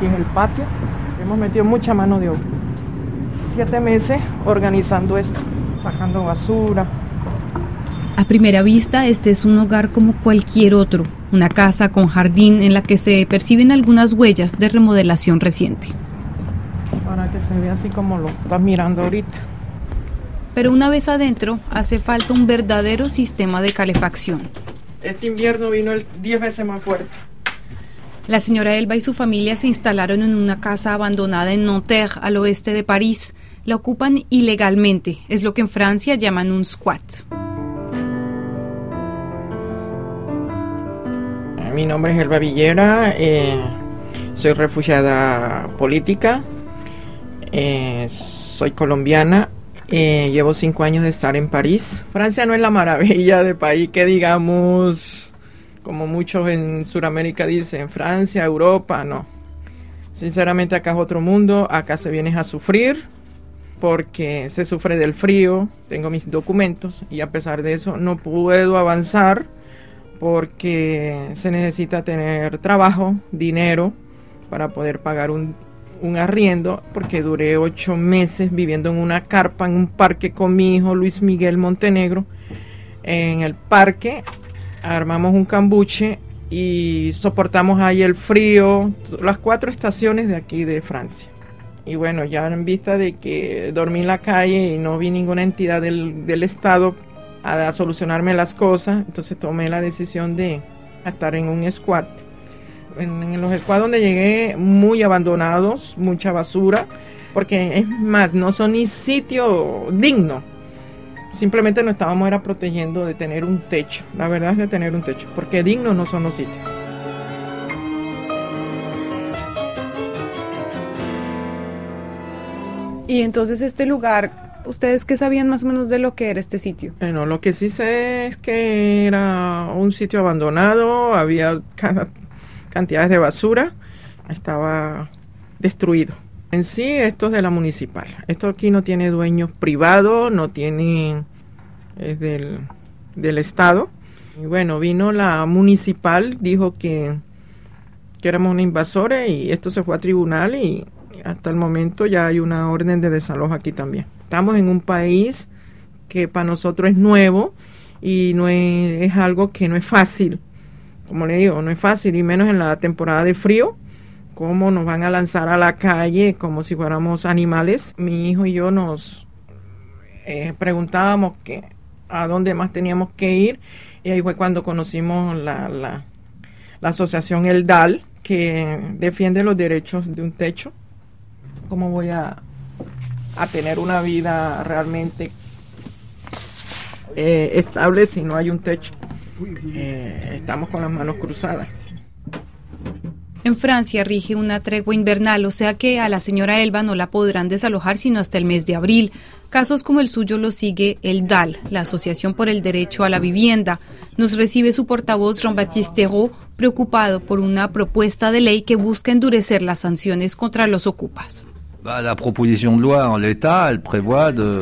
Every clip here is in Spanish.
aquí es el patio. Hemos metido mucha mano de obra. Siete meses organizando esto, sacando basura. A primera vista, este es un hogar como cualquier otro, una casa con jardín en la que se perciben algunas huellas de remodelación reciente. Para que se vea así como lo estás mirando ahorita. Pero una vez adentro, hace falta un verdadero sistema de calefacción. Este invierno vino el 10 veces más fuerte. La señora Elba y su familia se instalaron en una casa abandonada en Nanterre, al oeste de París. La ocupan ilegalmente, es lo que en Francia llaman un squat. Mi nombre es Elba Villera, eh, soy refugiada política, eh, soy colombiana eh, llevo cinco años de estar en París. Francia no es la maravilla de país que digamos, como muchos en Sudamérica dicen, Francia, Europa, no. Sinceramente acá es otro mundo, acá se viene a sufrir porque se sufre del frío, tengo mis documentos y a pesar de eso no puedo avanzar porque se necesita tener trabajo, dinero para poder pagar un, un arriendo porque duré ocho meses viviendo en una carpa en un parque con mi hijo Luis Miguel Montenegro. En el parque armamos un cambuche y soportamos ahí el frío, las cuatro estaciones de aquí de Francia. Y bueno, ya en vista de que dormí en la calle y no vi ninguna entidad del, del Estado a, solucionarme las cosas, entonces tomé la decisión de estar en un squat en, los squads donde llegué muy abandonados, mucha basura, porque es más, no son ni sitio digno. Simplemente nos estábamos era protegiendo de tener un techo, la verdad es de tener un techo, porque dignos no son los sitios. Y entonces este lugar, ¿ustedes qué sabían más o menos de lo que era este sitio? Bueno, lo que sí sé es que era un sitio abandonado, había cantidades de basura, estaba destruido. En sí, esto es de la municipal. Esto aquí no tiene dueños privados, no tiene. es del, del Estado. Y bueno, vino la municipal, dijo que, que éramos una invasores y esto se fue a tribunal y hasta el momento ya hay una orden de desalojo aquí también. Estamos en un país que para nosotros es nuevo y no es algo que no es fácil como le digo, no es fácil, y menos en la temporada de frío, cómo nos van a lanzar a la calle como si fuéramos animales. Mi hijo y yo nos eh, preguntábamos que a dónde más teníamos que ir, y ahí fue cuando conocimos la, la, asociación El DAL, que defiende los derechos de un techo. ¿Cómo voy a, a tener una vida realmente eh, estable si no hay un techo? Eh, estamos con las manos cruzadas. En Francia rige una tregua invernal, o sea que a la señora Elba no la podrán desalojar sino hasta el mes de abril. Casos como el suyo lo sigue el DAL, la Asociación por el Derecho a la Vivienda. Nos recibe su portavoz Jean-Baptiste Thérault, preocupado por una propuesta de ley que busca endurecer las sanciones contra los ocupas. La proposición de ley,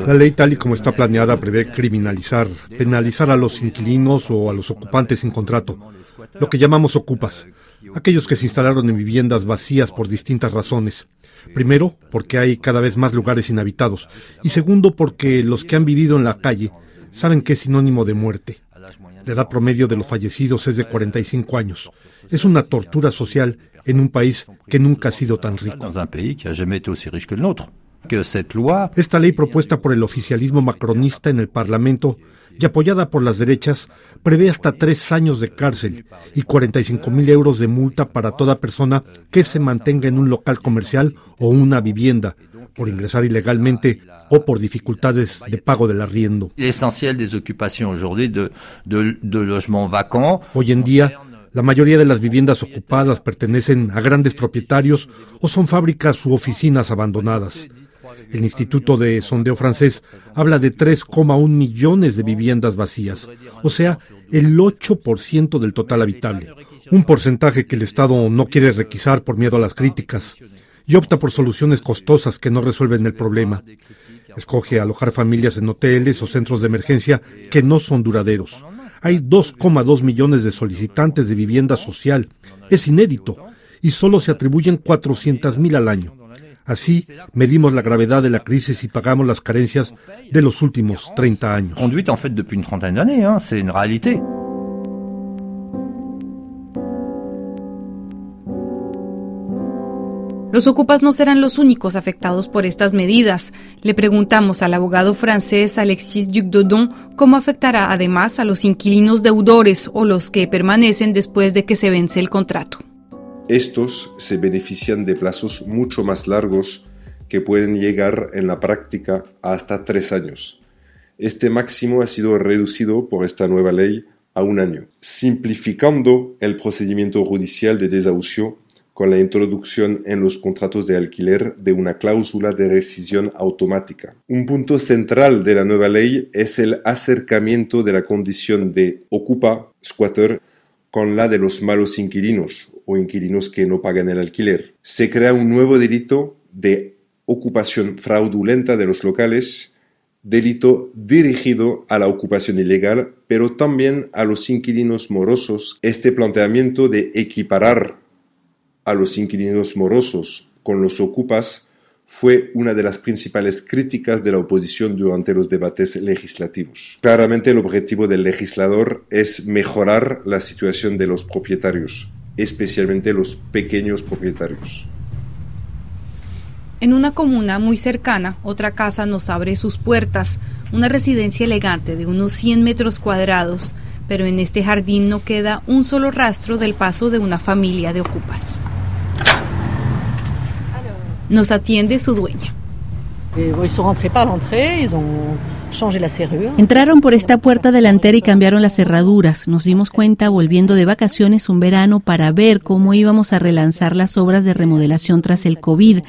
La ley tal y como está planeada prevé criminalizar, penalizar a los inquilinos o a los ocupantes sin contrato, lo que llamamos ocupas, aquellos que se instalaron en viviendas vacías por distintas razones. Primero, porque hay cada vez más lugares inhabitados, y segundo, porque los que han vivido en la calle saben que es sinónimo de muerte. La edad promedio de los fallecidos es de 45 años. Es una tortura social en un país que nunca ha sido tan rico. Esta ley propuesta por el oficialismo macronista en el Parlamento y apoyada por las derechas prevé hasta tres años de cárcel y 45 mil euros de multa para toda persona que se mantenga en un local comercial o una vivienda por ingresar ilegalmente o por dificultades de pago del arriendo. Hoy en día, la mayoría de las viviendas ocupadas pertenecen a grandes propietarios o son fábricas u oficinas abandonadas. El Instituto de Sondeo francés habla de 3,1 millones de viviendas vacías, o sea, el 8% del total habitable, un porcentaje que el Estado no quiere requisar por miedo a las críticas y opta por soluciones costosas que no resuelven el problema. Escoge alojar familias en hoteles o centros de emergencia que no son duraderos hay 2,2 millones de solicitantes de vivienda social. Es inédito. y solo se atribuyen 400.000 al año. Así medimos la gravedad de la crisis y pagamos las carencias de los últimos 30 años. Conduite en fait depuis une trentaine d'années, hein, c'est une réalité. Los ocupas no serán los únicos afectados por estas medidas. Le preguntamos al abogado francés Alexis Duc-Dodon cómo afectará además a los inquilinos deudores o los que permanecen después de que se vence el contrato. Estos se benefician de plazos mucho más largos que pueden llegar en la práctica a hasta tres años. Este máximo ha sido reducido por esta nueva ley a un año, simplificando el procedimiento judicial de desahucio con la introducción en los contratos de alquiler de una cláusula de rescisión automática. Un punto central de la nueva ley es el acercamiento de la condición de ocupa, squatter, con la de los malos inquilinos o inquilinos que no pagan el alquiler. Se crea un nuevo delito de ocupación fraudulenta de los locales, delito dirigido a la ocupación ilegal, pero también a los inquilinos morosos. Este planteamiento de equiparar a los inquilinos morosos con los ocupas fue una de las principales críticas de la oposición durante los debates legislativos. Claramente el objetivo del legislador es mejorar la situación de los propietarios, especialmente los pequeños propietarios. En una comuna muy cercana, otra casa nos abre sus puertas, una residencia elegante de unos 100 metros cuadrados, pero en este jardín no queda un solo rastro del paso de una familia de ocupas. Nos atiende su dueña. Entraron por esta puerta delantera y cambiaron las cerraduras. Nos dimos cuenta volviendo de vacaciones un verano para ver cómo íbamos a relanzar las obras de remodelación tras el COVID.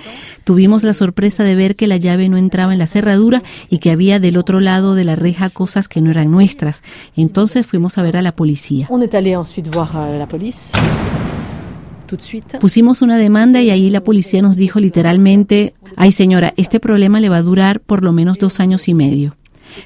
Tuvimos la sorpresa de ver que la llave no entraba en la cerradura y que había del otro lado de la reja cosas que no eran nuestras. Entonces fuimos a ver a la policía. Pusimos una demanda y ahí la policía nos dijo literalmente, ay señora, este problema le va a durar por lo menos dos años y medio.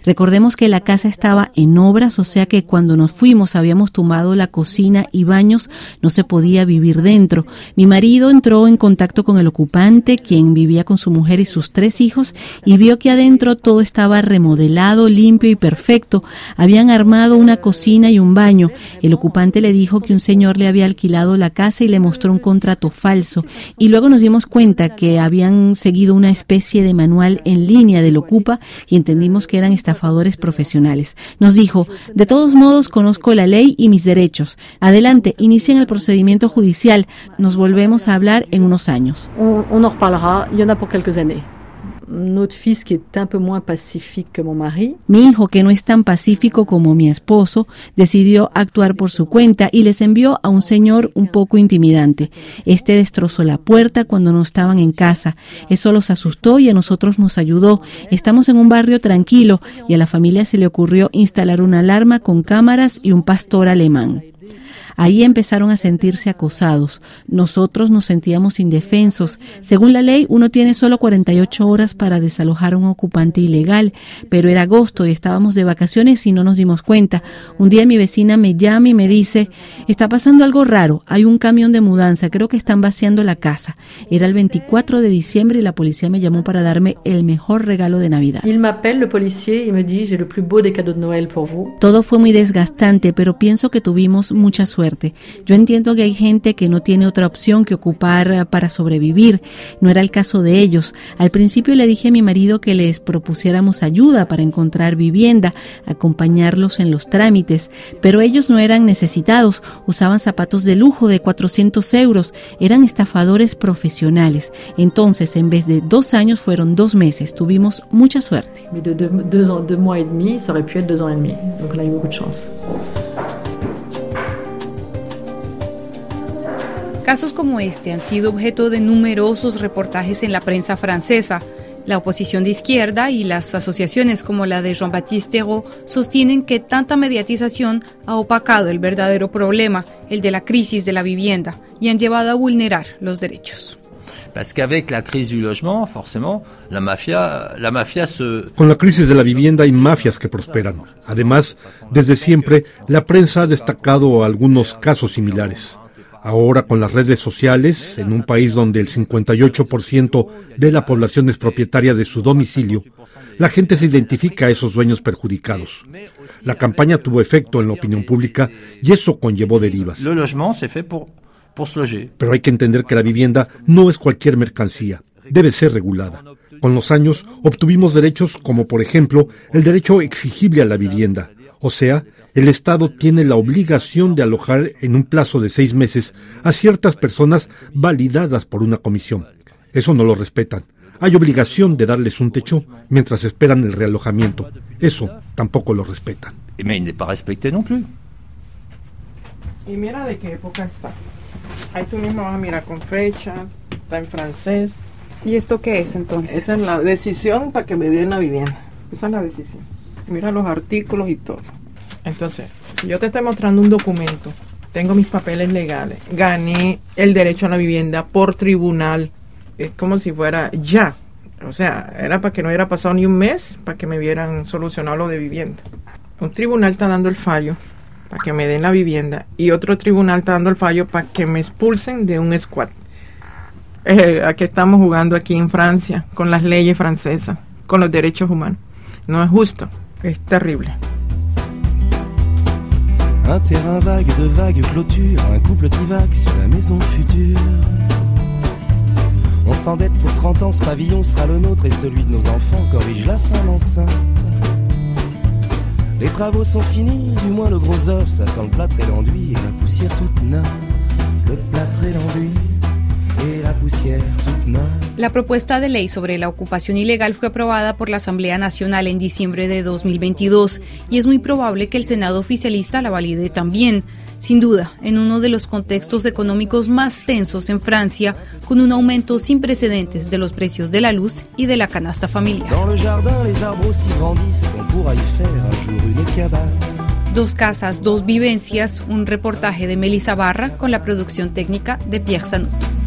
Recordemos que la casa estaba en obras, o sea que cuando nos fuimos habíamos tomado la cocina y baños, no se podía vivir dentro. Mi marido entró en contacto con el ocupante, quien vivía con su mujer y sus tres hijos, y vio que adentro todo estaba remodelado, limpio y perfecto. Habían armado una cocina y un baño. El ocupante le dijo que un señor le había alquilado la casa y le mostró un contrato falso. Y luego nos dimos cuenta que habían seguido una especie de manual en línea del ocupa y entendimos que eran estafadores profesionales. Nos dijo, de todos modos conozco la ley y mis derechos. Adelante, inicien el procedimiento judicial. Nos volvemos a hablar en unos años. Que. Mi hijo, que no es tan pacífico como mi esposo, decidió actuar por su cuenta y les envió a un señor un poco intimidante. Este destrozó la puerta cuando no estaban en casa. Eso los asustó y a nosotros nos ayudó. Estamos en un barrio tranquilo y a la familia se le ocurrió instalar una alarma con cámaras y un pastor alemán. Ahí empezaron a sentirse acosados. Nosotros nos sentíamos indefensos. Según la ley, uno tiene solo 48 horas para desalojar a un ocupante ilegal, pero era agosto y estábamos de vacaciones y no nos dimos cuenta. Un día mi vecina me llama y me dice, está pasando algo raro, hay un camión de mudanza, creo que están vaciando la casa. Era el 24 de diciembre y la policía me llamó para darme el mejor regalo de Navidad. Il m'appelle, le policier, y me dit, j'ai le plus beau des cadeaux de Noël pour vous. Todo fue muy desgastante, pero pienso que tuvimos mucha suerte. Yo entiendo que hay gente que no tiene otra opción que ocupar eh, para sobrevivir. No era el caso de ellos. Al principio le dije a mi marido que les propusiéramos ayuda para encontrar vivienda, acompañarlos en los trámites, pero ellos no eran necesitados, usaban zapatos de lujo de 400 euros, eran estafadores profesionales. Entonces, en vez de dos años, fueron dos meses. Tuvimos mucha suerte. De deux mois et demi, ça aurait pu être deux ans et demi. Donc on a eu beaucoup de chance. Casos como este han sido objeto de numerosos reportajes en la prensa francesa. La oposición de izquierda y las asociaciones como la de Jean-Baptiste Thérault sostienen que tanta mediatización ha opacado el verdadero problema, el de la crisis de la vivienda, y han llevado a vulnerar los derechos. Con la crisis de la vivienda hay mafias que prosperan. Además, desde siempre, la prensa ha destacado algunos casos similares. Ahora con las redes sociales, en un país donde el 58% de la población es propietaria de su domicilio, la gente se identifica a esos dueños perjudicados. La campaña tuvo efecto en la opinión pública y eso conllevó derivas. Pero hay que entender que la vivienda no es cualquier mercancía, debe ser regulada. Con los años obtuvimos derechos como por ejemplo el derecho exigible a la vivienda, o sea, el Estado tiene la obligación de alojar en un plazo de seis meses a ciertas personas validadas por una comisión. Eso no lo respetan. Hay obligación de darles un techo mientras esperan el realojamiento. Eso tampoco lo respetan. Y mira de qué época está. Ahí tú mismo vas a mirar con fecha, está en francés. ¿Y esto qué es entonces? Esa es la decisión para que me den la vivienda. Esa es la decisión. Mira los artículos y todo. Entonces, yo te estoy mostrando un documento, tengo mis papeles legales, gané el derecho a la vivienda por tribunal, es como si fuera ya. O sea, era para que no hubiera pasado ni un mes para que me vieran solucionado lo de vivienda. Un tribunal está dando el fallo para que me den la vivienda y otro tribunal está dando el fallo para que me expulsen de un squad. Eh, ¿A qué estamos jugando aquí en Francia con las leyes francesas, con los derechos humanos? No es justo, terrible. Un terrain vague de vagues clôtures, un couple divague sur la maison future. On s'endette pour 30 ans, ce pavillon sera le nôtre et celui de nos enfants corrige la fin enceinte. Les travaux sont finis, du moins le gros œuf, ça sent le plâtre et l'enduit et la poussière toute neuve. La propuesta de ley sobre la ocupación ilegal fue aprobada por la Asamblea Nacional en diciembre de 2022 y es muy probable que el Senado oficialista la valide también. Sin duda, en uno de los contextos económicos más tensos en Francia, con un aumento sin precedentes de los precios de la luz y de la canasta familiar. Dos casas, dos vivencias, un reportaje de Melissa Barra con la producción técnica de Pierre Sanut.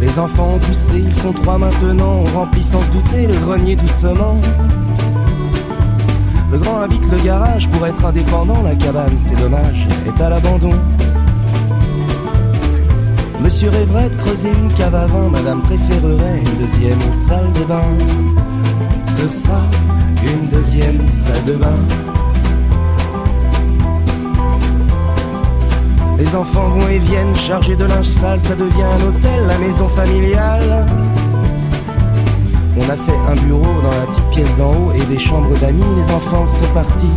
Les enfants ont poussé, ils sont trois maintenant, on remplit sans se douter le grenier doucement. Le grand habite le garage pour être indépendant, la cabane, c'est dommage, est à l'abandon. Monsieur rêverait de creuser une cave à vin, madame préférerait une deuxième salle de bain. Ce sera une deuxième salle de bain. Les enfants vont et viennent chargés de linge sale, ça devient un hôtel, la maison familiale. On a fait un bureau dans la petite pièce d'en haut et des chambres d'amis, les enfants sont partis.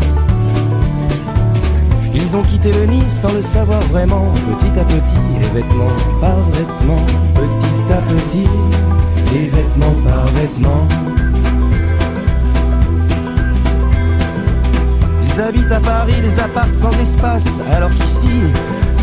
Ils ont quitté le nid sans le savoir vraiment, petit à petit, et vêtements par vêtements, petit à petit, et vêtements par vêtements. Ils habitent à Paris des apparts sans espace, alors qu'ici,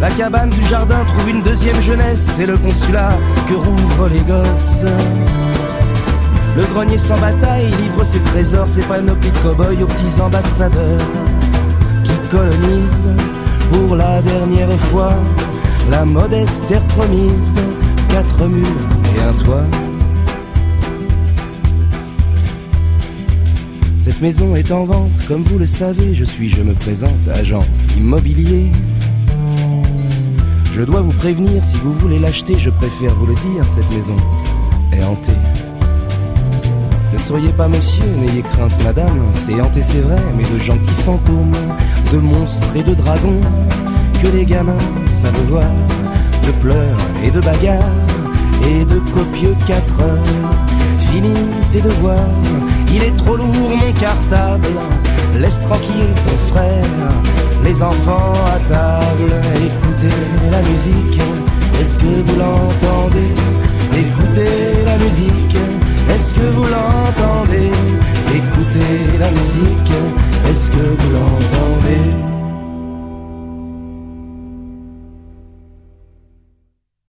La cabane du jardin trouve une deuxième jeunesse, c'est le consulat que rouvrent les gosses. Le grenier sans bataille livre ses trésors, ses panoplies de cow-boys aux petits ambassadeurs qui colonisent pour la dernière fois la modeste terre promise, quatre murs et un toit. Cette maison est en vente, comme vous le savez, je suis, je me présente, agent immobilier. Je dois vous prévenir, si vous voulez l'acheter, je préfère vous le dire, cette maison est hantée. Ne soyez pas monsieur, n'ayez crainte madame, c'est hanté c'est vrai, mais de gentils fantômes, de monstres et de dragons, que les gamins savent voir, de pleurs et de bagarres, et de copieux quatre heures. Fini tes devoirs, il est trop lourd mon cartable, laisse tranquille ton frère, les enfants à table, écoutez la musique, est-ce que vous l'entendez? Écoutez la musique, est-ce que vous l'entendez? Écoutez la musique, est-ce que vous l'entendez?